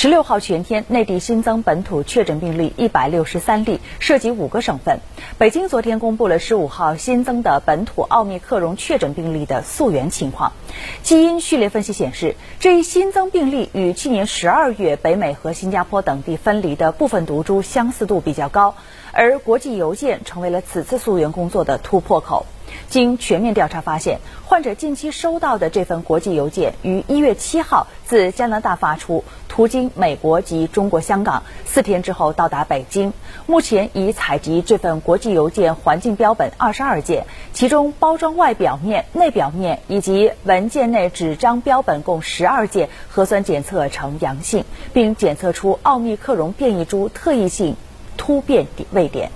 十六号全天，内地新增本土确诊病例一百六十三例，涉及五个省份。北京昨天公布了十五号新增的本土奥密克戎确诊病例的溯源情况。基因序列分析显示，这一新增病例与去年十二月北美和新加坡等地分离的部分毒株相似度比较高，而国际邮件成为了此次溯源工作的突破口。经全面调查发现，患者近期收到的这份国际邮件于一月七号自加拿大发出，途经美国及中国香港，四天之后到达北京。目前已采集这份国际邮件环境标本二十二件，其中包装外表面、内表面以及文件内纸张标本共十二件，核酸检测呈阳性，并检测出奥密克戎变异株特异性突变位点。